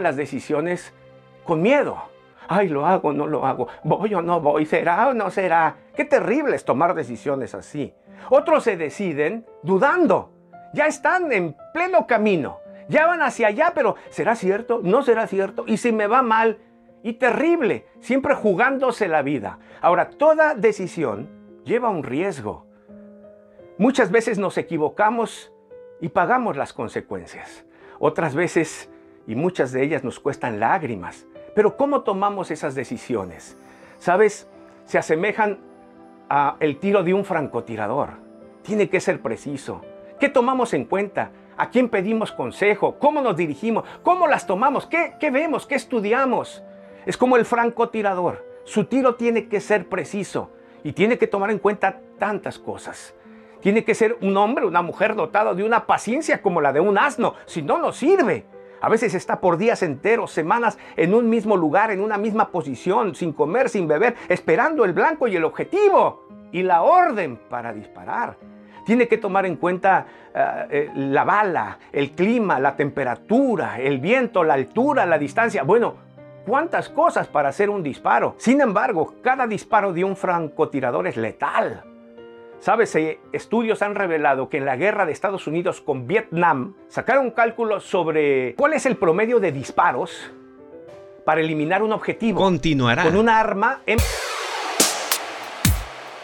las decisiones con miedo. Ay, lo hago, no lo hago. Voy o no voy. ¿Será o no será? Qué terrible es tomar decisiones así. Otros se deciden dudando. Ya están en pleno camino. Ya van hacia allá, pero ¿será cierto? ¿No será cierto? ¿Y si me va mal? Y terrible, siempre jugándose la vida. Ahora, toda decisión lleva un riesgo. Muchas veces nos equivocamos y pagamos las consecuencias. Otras veces, y muchas de ellas nos cuestan lágrimas. Pero ¿cómo tomamos esas decisiones? ¿Sabes? Se asemejan a el tiro de un francotirador. Tiene que ser preciso. ¿Qué tomamos en cuenta? ¿A quién pedimos consejo? ¿Cómo nos dirigimos? ¿Cómo las tomamos? ¿Qué, qué vemos? ¿Qué estudiamos? Es como el francotirador. Su tiro tiene que ser preciso y tiene que tomar en cuenta tantas cosas. Tiene que ser un hombre, una mujer dotado de una paciencia como la de un asno, si no, no sirve. A veces está por días enteros, semanas en un mismo lugar, en una misma posición, sin comer, sin beber, esperando el blanco y el objetivo y la orden para disparar. Tiene que tomar en cuenta eh, eh, la bala, el clima, la temperatura, el viento, la altura, la distancia. Bueno, cuántas cosas para hacer un disparo. Sin embargo, cada disparo de un francotirador es letal. Sabes, eh, estudios han revelado que en la guerra de Estados Unidos con Vietnam sacaron cálculos sobre cuál es el promedio de disparos para eliminar un objetivo. Continuará. Con un arma en...